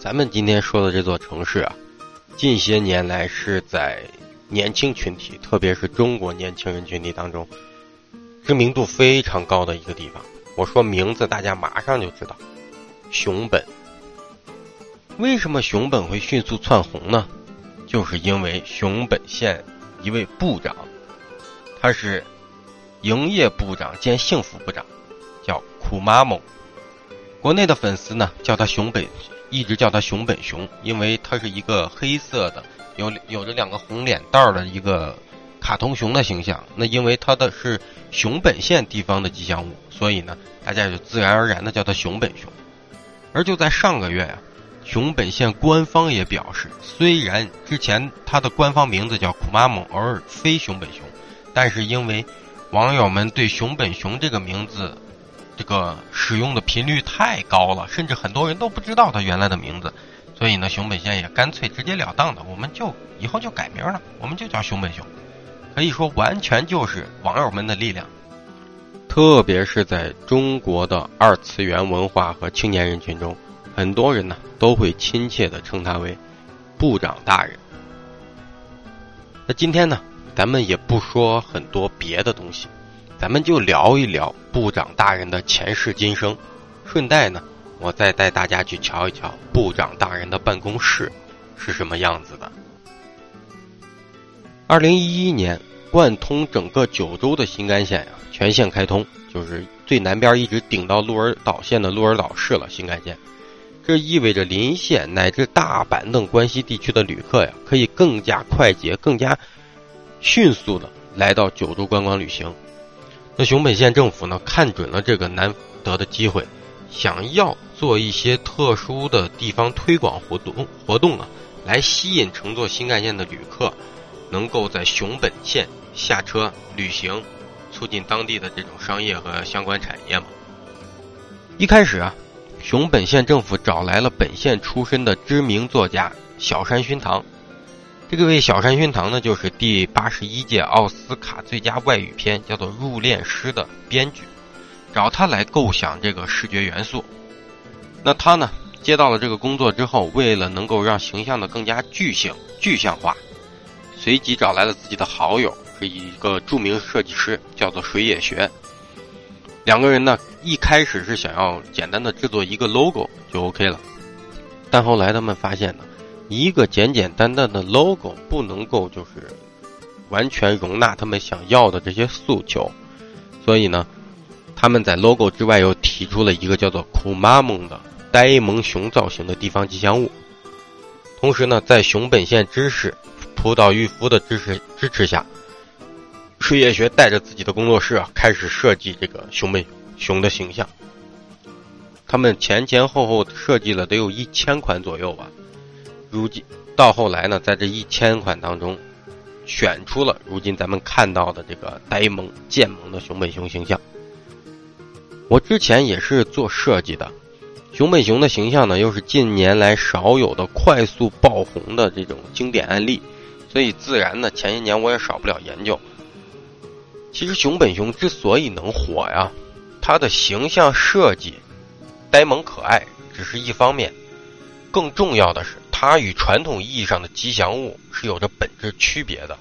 咱们今天说的这座城市啊，近些年来是在年轻群体，特别是中国年轻人群体当中，知名度非常高的一个地方。我说名字，大家马上就知道，熊本。为什么熊本会迅速窜红呢？就是因为熊本县一位部长，他是营业部长兼幸福部长，叫库马蒙。国内的粉丝呢叫他熊本。一直叫他熊本熊，因为它是一个黑色的，有有着两个红脸蛋儿的一个卡通熊的形象。那因为它的是熊本县地方的吉祥物，所以呢，大家就自然而然的叫它熊本熊。而就在上个月呀，熊本县官方也表示，虽然之前它的官方名字叫库玛蒙，而非熊本熊，但是因为网友们对熊本熊这个名字。这个使用的频率太高了，甚至很多人都不知道他原来的名字，所以呢，熊本县也干脆直截了当的，我们就以后就改名了，我们就叫熊本熊，可以说完全就是网友们的力量，特别是在中国的二次元文化和青年人群中，很多人呢都会亲切的称他为部长大人。那今天呢，咱们也不说很多别的东西。咱们就聊一聊部长大人的前世今生，顺带呢，我再带大家去瞧一瞧部长大人的办公室是什么样子的。二零一一年，贯通整个九州的新干线呀，全线开通，就是最南边一直顶到鹿儿岛县的鹿儿岛市了。新干线，这意味着邻县乃至大阪等关西地区的旅客呀，可以更加快捷、更加迅速的来到九州观光旅行。那熊本县政府呢，看准了这个难得的机会，想要做一些特殊的地方推广活动活动啊，来吸引乘坐新干线的旅客，能够在熊本县下车旅行，促进当地的这种商业和相关产业嘛。一开始啊，熊本县政府找来了本县出身的知名作家小山熏堂。这个位小山熏堂呢，就是第八十一届奥斯卡最佳外语片叫做《入殓师》的编剧，找他来构想这个视觉元素。那他呢，接到了这个工作之后，为了能够让形象的更加具象、具象化，随即找来了自己的好友，是一个著名设计师，叫做水野学。两个人呢，一开始是想要简单的制作一个 logo 就 OK 了，但后来他们发现呢。一个简简单单的 logo 不能够就是完全容纳他们想要的这些诉求，所以呢，他们在 logo 之外又提出了一个叫做“库马蒙”的呆萌熊造型的地方吉祥物。同时呢，在熊本县知识浦岛裕夫的支持支持下，水野学带着自己的工作室啊，开始设计这个熊本熊的形象。他们前前后后设计了得有一千款左右吧。如今到后来呢，在这一千款当中，选出了如今咱们看到的这个呆萌贱萌的熊本熊形象。我之前也是做设计的，熊本熊的形象呢，又是近年来少有的快速爆红的这种经典案例，所以自然呢，前些年我也少不了研究。其实熊本熊之所以能火呀，它的形象设计呆萌可爱只是一方面，更重要的是。它与传统意义上的吉祥物是有着本质区别的。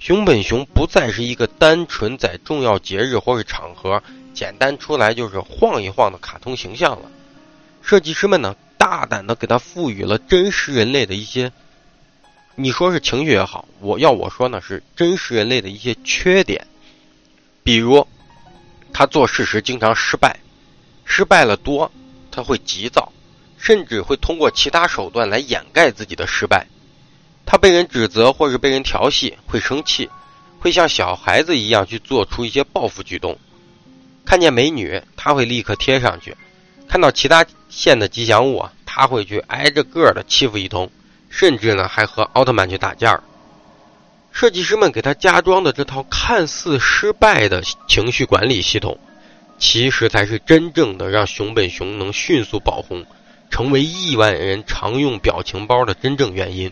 熊本熊不再是一个单纯在重要节日或者场合简单出来就是晃一晃的卡通形象了。设计师们呢，大胆的给它赋予了真实人类的一些，你说是情绪也好，我要我说呢是真实人类的一些缺点。比如，他做事时经常失败，失败了多，他会急躁。甚至会通过其他手段来掩盖自己的失败。他被人指责或者被人调戏，会生气，会像小孩子一样去做出一些报复举动。看见美女，他会立刻贴上去；看到其他县的吉祥物啊，他会去挨着个的欺负一通，甚至呢还和奥特曼去打架。设计师们给他加装的这套看似失败的情绪管理系统，其实才是真正的让熊本熊能迅速爆红。成为亿万人常用表情包的真正原因。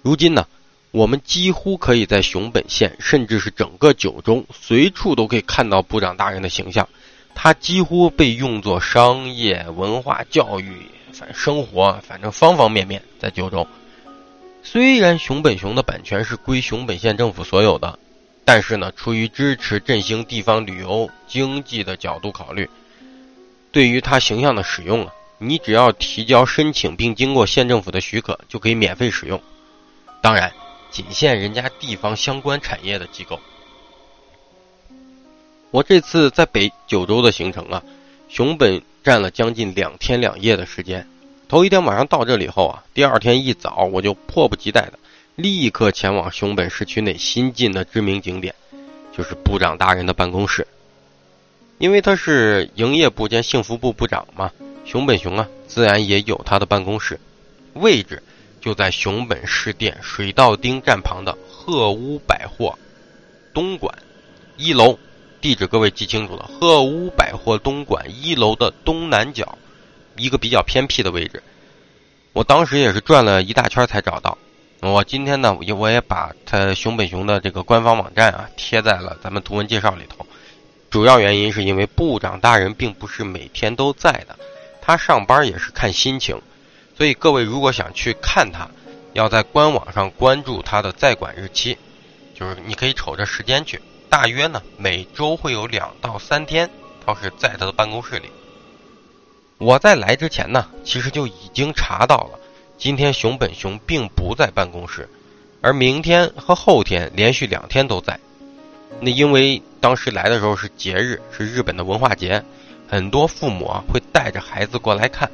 如今呢，我们几乎可以在熊本县，甚至是整个九州，随处都可以看到部长大人的形象。他几乎被用作商业、文化、教育反生活，反正方方面面在九州。虽然熊本熊的版权是归熊本县政府所有的，但是呢，出于支持振兴地方旅游经济的角度考虑，对于它形象的使用啊，你只要提交申请并经过县政府的许可，就可以免费使用。当然，仅限人家地方相关产业的机构。我这次在北九州的行程啊，熊本占了将近两天两夜的时间。头一天晚上到这里后啊，第二天一早我就迫不及待的立刻前往熊本市区内新进的知名景点，就是部长大人的办公室。因为他是营业部兼幸福部部长嘛，熊本熊啊自然也有他的办公室，位置就在熊本市电水稻町站旁的鹤屋百货东馆一楼，地址各位记清楚了，鹤屋百货东馆一楼的东南角。一个比较偏僻的位置，我当时也是转了一大圈才找到。我今天呢，也我也把他熊本熊的这个官方网站啊贴在了咱们图文介绍里头。主要原因是因为部长大人并不是每天都在的，他上班也是看心情，所以各位如果想去看他，要在官网上关注他的在馆日期，就是你可以瞅着时间去。大约呢每周会有两到三天，他是在他的办公室里。我在来之前呢，其实就已经查到了，今天熊本熊并不在办公室，而明天和后天连续两天都在。那因为当时来的时候是节日，是日本的文化节，很多父母啊会带着孩子过来看。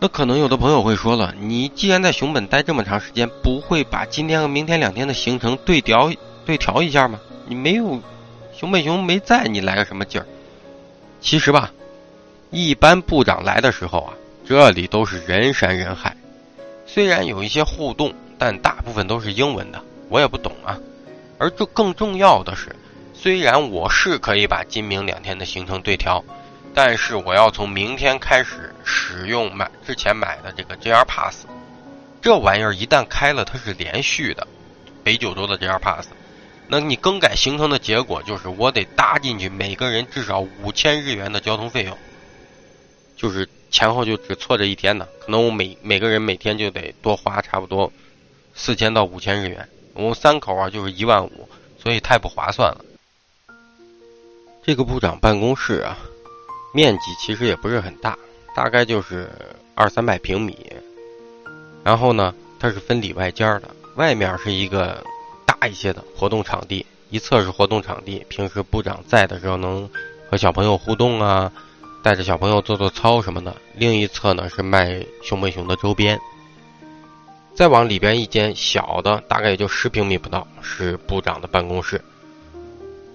那可能有的朋友会说了，你既然在熊本待这么长时间，不会把今天和明天两天的行程对调对调一下吗？你没有熊本熊没在，你来个什么劲儿？其实吧。一般部长来的时候啊，这里都是人山人海。虽然有一些互动，但大部分都是英文的，我也不懂啊。而这更重要的是，虽然我是可以把今明两天的行程对调，但是我要从明天开始使用买之前买的这个 JR Pass。这玩意儿一旦开了，它是连续的，北九州的 JR Pass。那你更改行程的结果就是我得搭进去每个人至少五千日元的交通费用。就是前后就只错这一天呢，可能我每每个人每天就得多花差不多四千到五千日元，我们三口啊就是一万五，所以太不划算了。这个部长办公室啊，面积其实也不是很大，大概就是二三百平米。然后呢，它是分里外间的，外面是一个大一些的活动场地，一侧是活动场地，平时部长在的时候能和小朋友互动啊。带着小朋友做做操什么的，另一侧呢是卖熊本熊的周边。再往里边一间小的，大概也就十平米不到，是部长的办公室。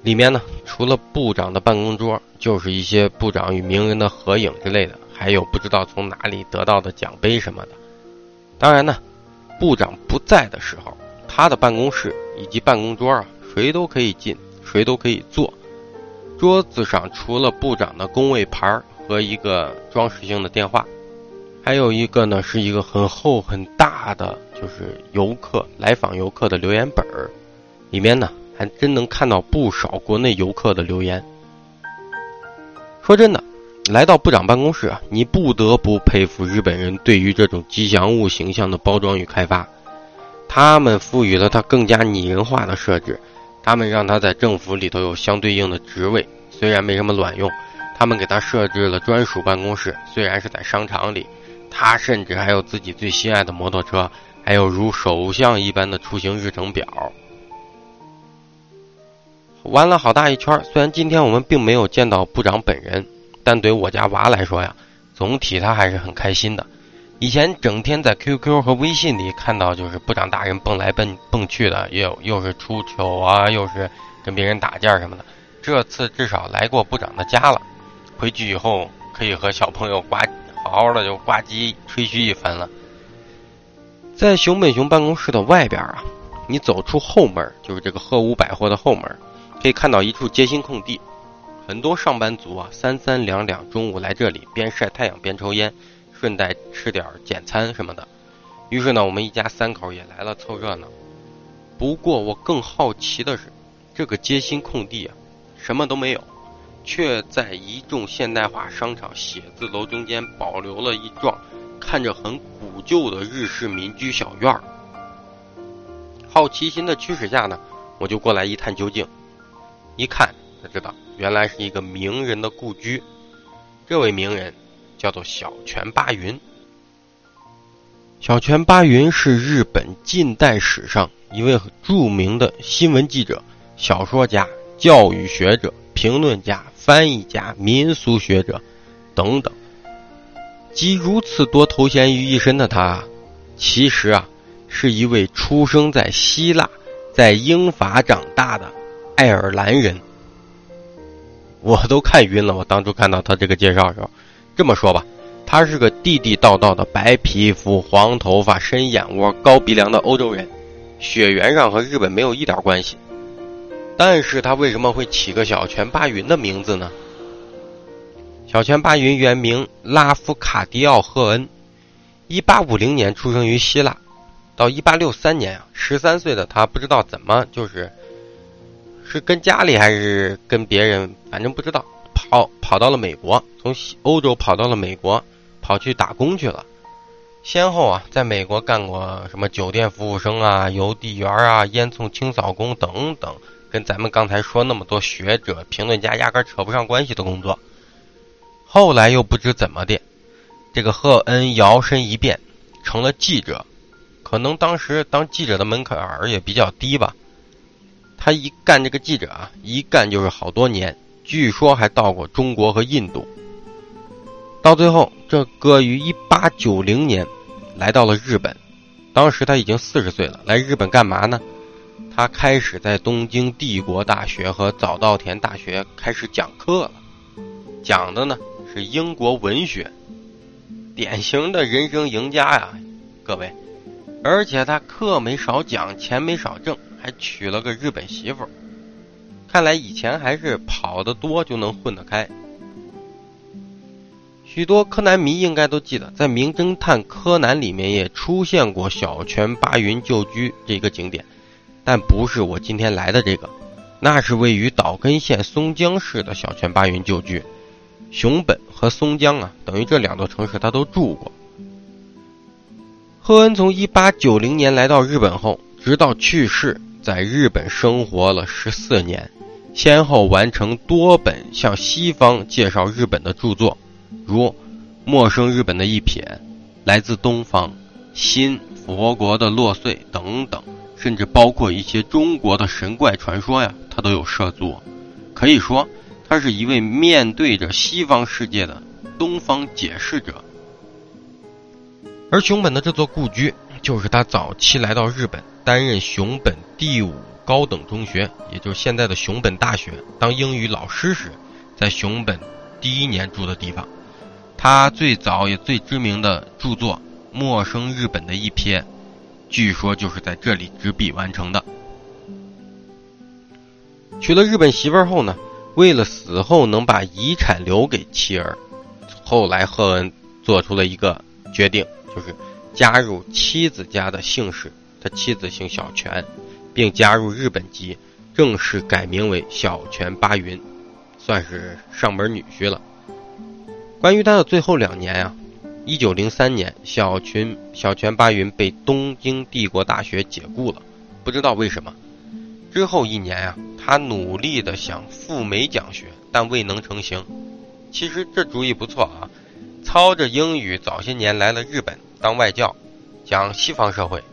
里面呢，除了部长的办公桌，就是一些部长与名人的合影之类的，还有不知道从哪里得到的奖杯什么的。当然呢，部长不在的时候，他的办公室以及办公桌啊，谁都可以进，谁都可以坐。桌子上除了部长的工位牌和一个装饰性的电话，还有一个呢是一个很厚很大的，就是游客来访游客的留言本儿，里面呢还真能看到不少国内游客的留言。说真的，来到部长办公室啊，你不得不佩服日本人对于这种吉祥物形象的包装与开发，他们赋予了它更加拟人化的设置。他们让他在政府里头有相对应的职位，虽然没什么卵用。他们给他设置了专属办公室，虽然是在商场里。他甚至还有自己最心爱的摩托车，还有如首相一般的出行日程表。玩了好大一圈，虽然今天我们并没有见到部长本人，但对我家娃来说呀，总体他还是很开心的。以前整天在 QQ 和微信里看到，就是部长大人蹦来蹦蹦去的，又又是出糗啊，又是跟别人打架什么的。这次至少来过部长的家了，回去以后可以和小朋友呱好好的就呱唧吹嘘一番了。在熊本熊办公室的外边啊，你走出后门，就是这个鹤屋百货的后门，可以看到一处街心空地，很多上班族啊三三两两中午来这里边晒太阳边抽烟。顺带吃点简餐什么的，于是呢，我们一家三口也来了凑热闹。不过我更好奇的是，这个街心空地啊，什么都没有，却在一众现代化商场写字楼中间保留了一幢看着很古旧的日式民居小院儿。好奇心的驱使下呢，我就过来一探究竟。一看才知道，原来是一个名人的故居。这位名人叫做小泉八云。小泉八云是日本近代史上一位著名的新闻记者、小说家、教育学者、评论家、翻译家、民俗学者等等，集如此多头衔于一身的他，其实啊。是一位出生在希腊、在英法长大的爱尔兰人。我都看晕了。我当初看到他这个介绍的时候，这么说吧，他是个地地道道的白皮肤、黄头发、深眼窝、高鼻梁的欧洲人，血缘上和日本没有一点关系。但是他为什么会起个小泉八云的名字呢？小泉八云原名拉夫卡迪奥·赫恩，一八五零年出生于希腊。到一八六三年啊，十三岁的他不知道怎么就是，是跟家里还是跟别人，反正不知道，跑跑到了美国，从欧洲跑到了美国，跑去打工去了。先后啊，在美国干过什么酒店服务生啊、邮递员啊、烟囱清扫工等等，跟咱们刚才说那么多学者、评论家压根扯不上关系的工作。后来又不知怎么的，这个赫恩摇身一变成了记者。可能当时当记者的门槛儿也比较低吧，他一干这个记者啊，一干就是好多年，据说还到过中国和印度。到最后，这哥于一八九零年来到了日本，当时他已经四十岁了。来日本干嘛呢？他开始在东京帝国大学和早稻田大学开始讲课了，讲的呢是英国文学，典型的人生赢家呀，各位。而且他课没少讲，钱没少挣，还娶了个日本媳妇。看来以前还是跑得多就能混得开。许多柯南迷应该都记得，在《名侦探柯南》里面也出现过小泉八云旧居这个景点，但不是我今天来的这个，那是位于岛根县松江市的小泉八云旧居。熊本和松江啊，等于这两座城市他都住过。赫恩从1890年来到日本后，直到去世，在日本生活了十四年，先后完成多本向西方介绍日本的著作，如《陌生日本的一瞥》《来自东方》《新佛国的落穗》等等，甚至包括一些中国的神怪传说呀，他都有涉足。可以说，他是一位面对着西方世界的东方解释者。而熊本的这座故居，就是他早期来到日本，担任熊本第五高等中学，也就是现在的熊本大学当英语老师时，在熊本第一年住的地方。他最早也最知名的著作《陌生日本的一瞥》，据说就是在这里执笔完成的。娶了日本媳妇后呢，为了死后能把遗产留给妻儿，后来赫恩做出了一个决定。就是加入妻子家的姓氏，他妻子姓小泉，并加入日本籍，正式改名为小泉八云，算是上门女婿了。关于他的最后两年啊，一九零三年，小泉小泉八云被东京帝国大学解雇了，不知道为什么。之后一年啊，他努力的想赴美讲学，但未能成行。其实这主意不错啊。操着英语，早些年来了日本当外教，讲西方社会，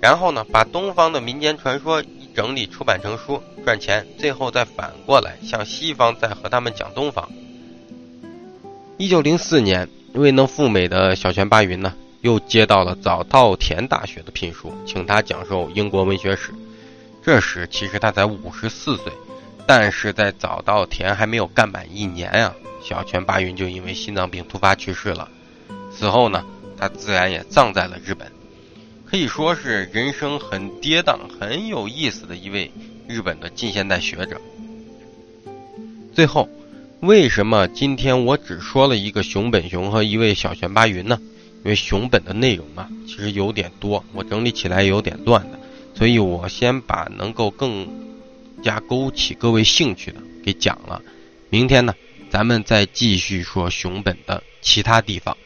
然后呢，把东方的民间传说一整理出版成书赚钱，最后再反过来向西方再和他们讲东方。一九零四年，未能赴美的小泉八云呢，又接到了早稻田大学的聘书，请他讲授英国文学史。这时其实他才五十四岁，但是在早稻田还没有干满一年啊。小泉八云就因为心脏病突发去世了，此后呢，他自然也葬在了日本，可以说是人生很跌宕、很有意思的一位日本的近现代学者。最后，为什么今天我只说了一个熊本熊和一位小泉八云呢？因为熊本的内容啊，其实有点多，我整理起来有点乱的，所以我先把能够更加勾起各位兴趣的给讲了。明天呢，咱们再继续说熊本的其他地方。